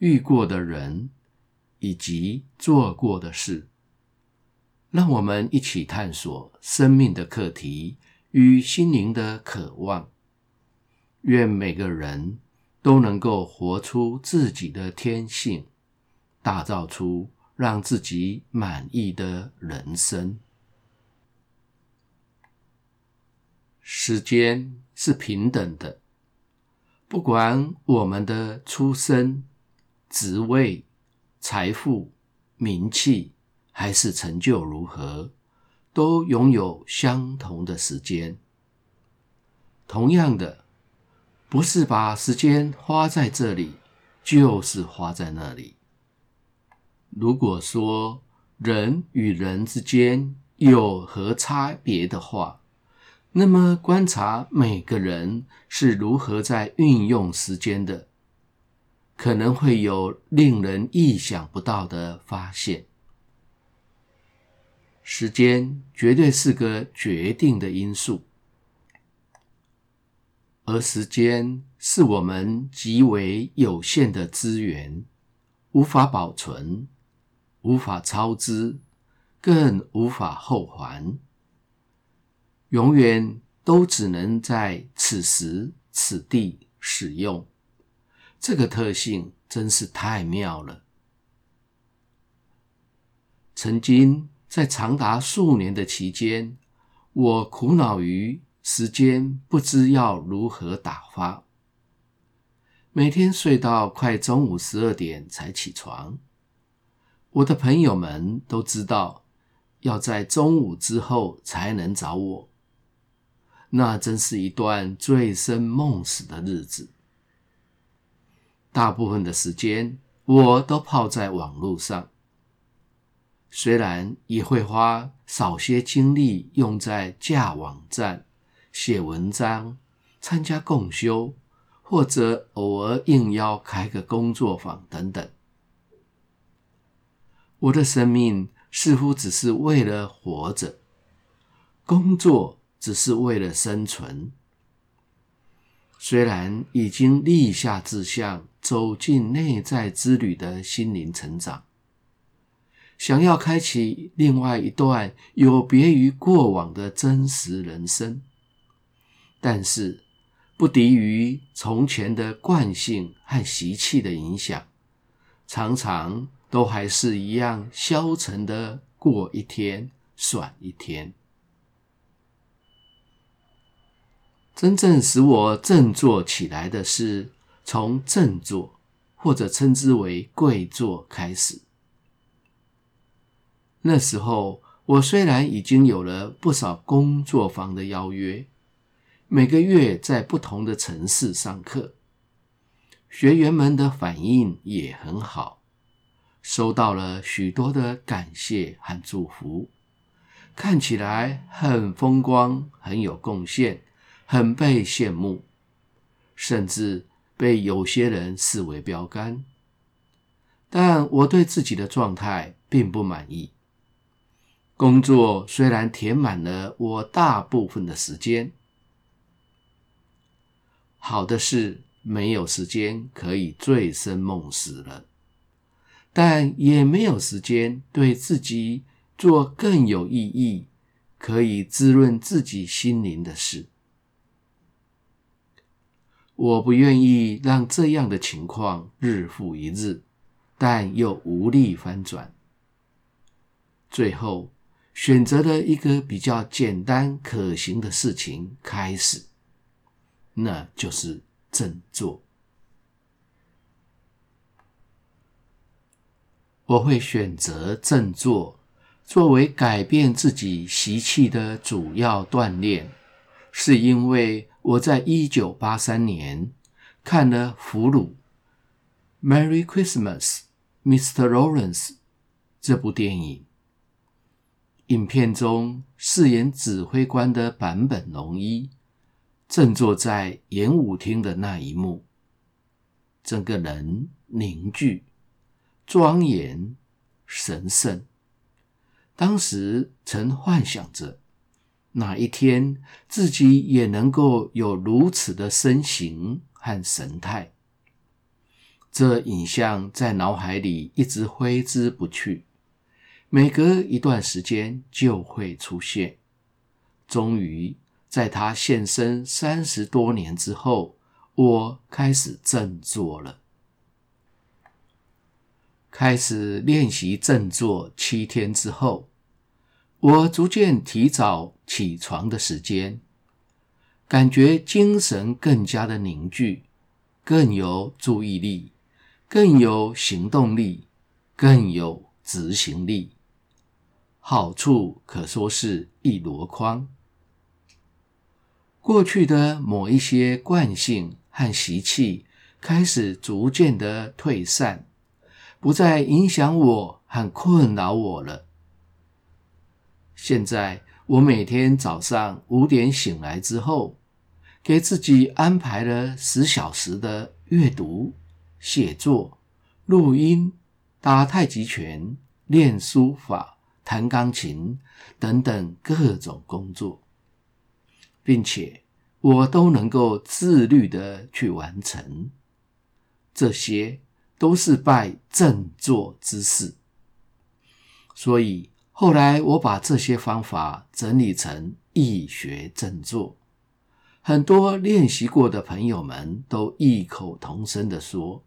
遇过的人以及做过的事，让我们一起探索生命的课题与心灵的渴望。愿每个人都能够活出自己的天性，打造出让自己满意的人生。时间是平等的。不管我们的出生、职位、财富、名气，还是成就如何，都拥有相同的时间。同样的，不是把时间花在这里，就是花在那里。如果说人与人之间有何差别的话，那么，观察每个人是如何在运用时间的，可能会有令人意想不到的发现。时间绝对是个决定的因素，而时间是我们极为有限的资源，无法保存，无法超支，更无法后还。永远都只能在此时此地使用，这个特性真是太妙了。曾经在长达数年的期间，我苦恼于时间不知要如何打发，每天睡到快中午十二点才起床。我的朋友们都知道，要在中午之后才能找我。那真是一段醉生梦死的日子。大部分的时间我都泡在网络上，虽然也会花少些精力用在架网站、写文章、参加共修，或者偶尔应邀开个工作坊等等。我的生命似乎只是为了活着，工作。只是为了生存。虽然已经立下志向，走进内在之旅的心灵成长，想要开启另外一段有别于过往的真实人生，但是不敌于从前的惯性和习气的影响，常常都还是一样消沉的过一天算一天。真正使我振作起来的是从振作，或者称之为跪坐开始。那时候，我虽然已经有了不少工作坊的邀约，每个月在不同的城市上课，学员们的反应也很好，收到了许多的感谢和祝福，看起来很风光，很有贡献。很被羡慕，甚至被有些人视为标杆。但我对自己的状态并不满意。工作虽然填满了我大部分的时间，好的是没有时间可以醉生梦死了，但也没有时间对自己做更有意义、可以滋润自己心灵的事。我不愿意让这样的情况日复一日，但又无力翻转。最后，选择了一个比较简单可行的事情开始，那就是振作。我会选择振作作为改变自己习气的主要锻炼，是因为。我在一九八三年看了俘虏 Merry Christmas, Mr. Lawrence》这部电影。影片中饰演指挥官的坂本龙一，正坐在演舞厅的那一幕，整个人凝聚、庄严、神圣。当时曾幻想着，哪一天自己也能够有如此的身形和神态。这影像在脑海里一直挥之不去，每隔一段时间就会出现。终于，在他现身三十多年之后，我开始振作了。开始练习振作七天之后。我逐渐提早起床的时间，感觉精神更加的凝聚，更有注意力，更有行动力，更有执行力。好处可说是一箩筐。过去的某一些惯性和习气开始逐渐的退散，不再影响我和困扰我了。现在我每天早上五点醒来之后，给自己安排了十小时的阅读、写作、录音、打太极拳、练书法、弹钢琴等等各种工作，并且我都能够自律的去完成。这些都是拜正坐之赐，所以。后来，我把这些方法整理成易学正坐，很多练习过的朋友们都异口同声地说，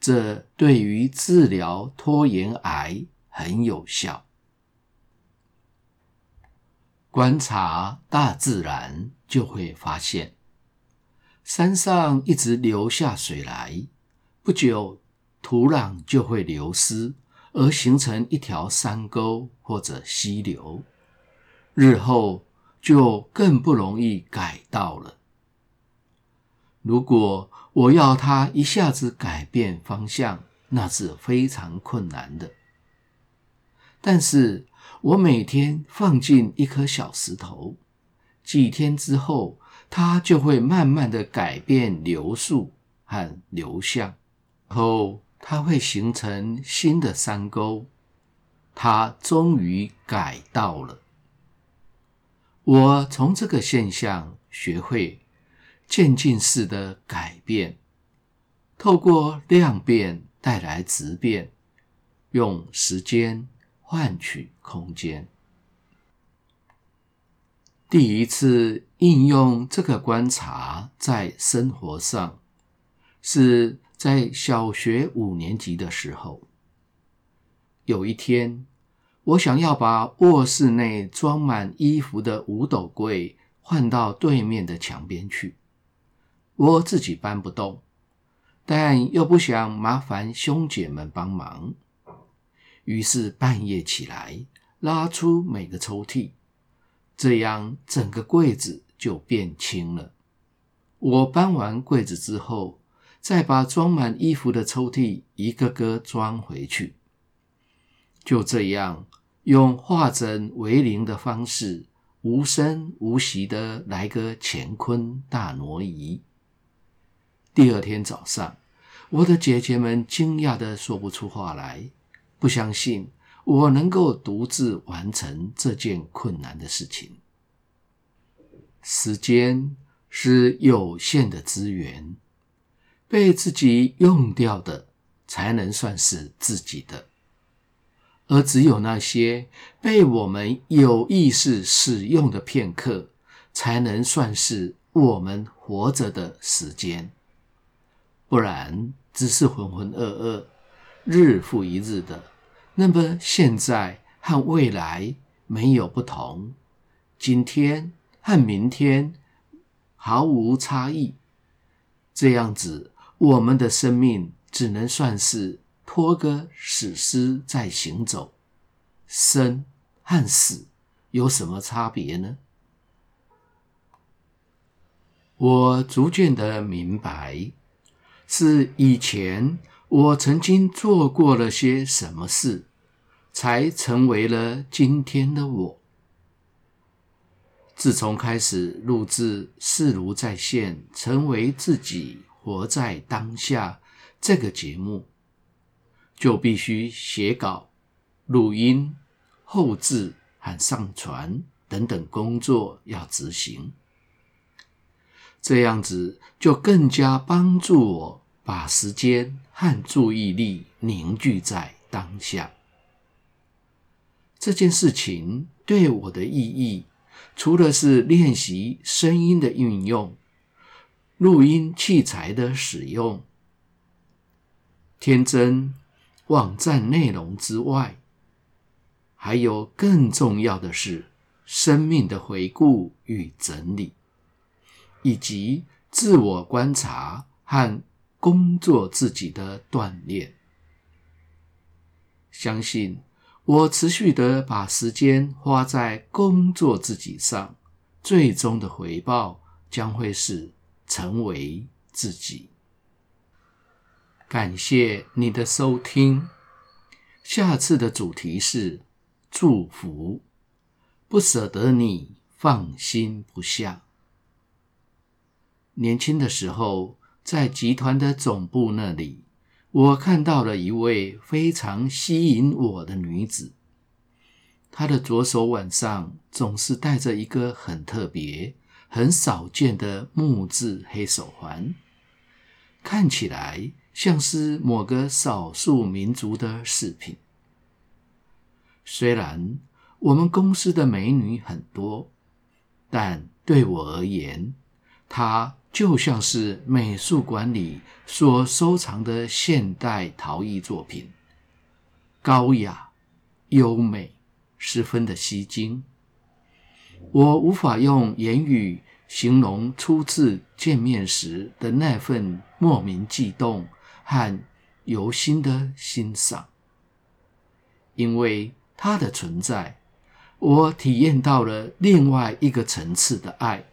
这对于治疗拖延癌很有效。观察大自然，就会发现，山上一直流下水来，不久土壤就会流失。而形成一条山沟或者溪流，日后就更不容易改道了。如果我要它一下子改变方向，那是非常困难的。但是我每天放进一颗小石头，几天之后，它就会慢慢的改变流速和流向后。它会形成新的山沟，它终于改道了。我从这个现象学会渐进式的改变，透过量变带来质变，用时间换取空间。第一次应用这个观察在生活上是。在小学五年级的时候，有一天，我想要把卧室内装满衣服的五斗柜换到对面的墙边去。我自己搬不动，但又不想麻烦兄姐们帮忙，于是半夜起来拉出每个抽屉，这样整个柜子就变轻了。我搬完柜子之后，再把装满衣服的抽屉一个个装回去，就这样用化整为零的方式，无声无息的来个乾坤大挪移。第二天早上，我的姐姐们惊讶的说不出话来，不相信我能够独自完成这件困难的事情。时间是有限的资源。被自己用掉的，才能算是自己的；而只有那些被我们有意识使用的片刻，才能算是我们活着的时间。不然，只是浑浑噩噩，日复一日的，那么现在和未来没有不同，今天和明天毫无差异，这样子。我们的生命只能算是拖个死尸在行走，生和死有什么差别呢？我逐渐的明白，是以前我曾经做过了些什么事，才成为了今天的我。自从开始录制《视如在线》，成为自己，活在当下这个节目，就必须写稿、录音、后制和上传等等工作要执行。这样子就更加帮助我把时间和注意力凝聚在当下。这件事情对我的意义，除了是练习声音的运用、录音器材的使用、天真网站内容之外，还有更重要的是生命的回顾与整理。以及自我观察和工作自己的锻炼，相信我持续的把时间花在工作自己上，最终的回报将会是成为自己。感谢你的收听，下次的主题是祝福，不舍得你放心不下。年轻的时候，在集团的总部那里，我看到了一位非常吸引我的女子。她的左手腕上总是戴着一个很特别、很少见的木质黑手环，看起来像是某个少数民族的饰品。虽然我们公司的美女很多，但对我而言，它就像是美术馆里所收藏的现代陶艺作品，高雅、优美，十分的吸睛。我无法用言语形容初次见面时的那份莫名悸动和由心的欣赏，因为他的存在，我体验到了另外一个层次的爱。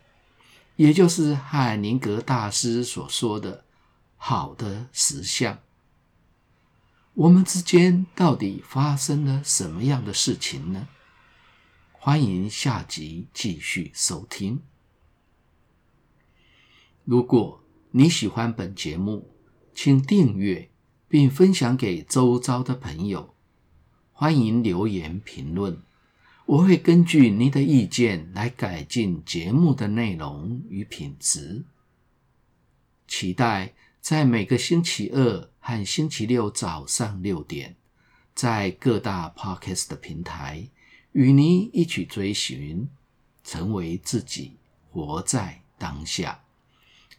也就是海宁格大师所说的“好的实相”。我们之间到底发生了什么样的事情呢？欢迎下集继续收听。如果你喜欢本节目，请订阅并分享给周遭的朋友。欢迎留言评论。我会根据您的意见来改进节目的内容与品质。期待在每个星期二和星期六早上六点，在各大 Podcast 的平台与您一起追寻，成为自己，活在当下。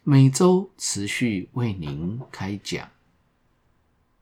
每周持续为您开讲。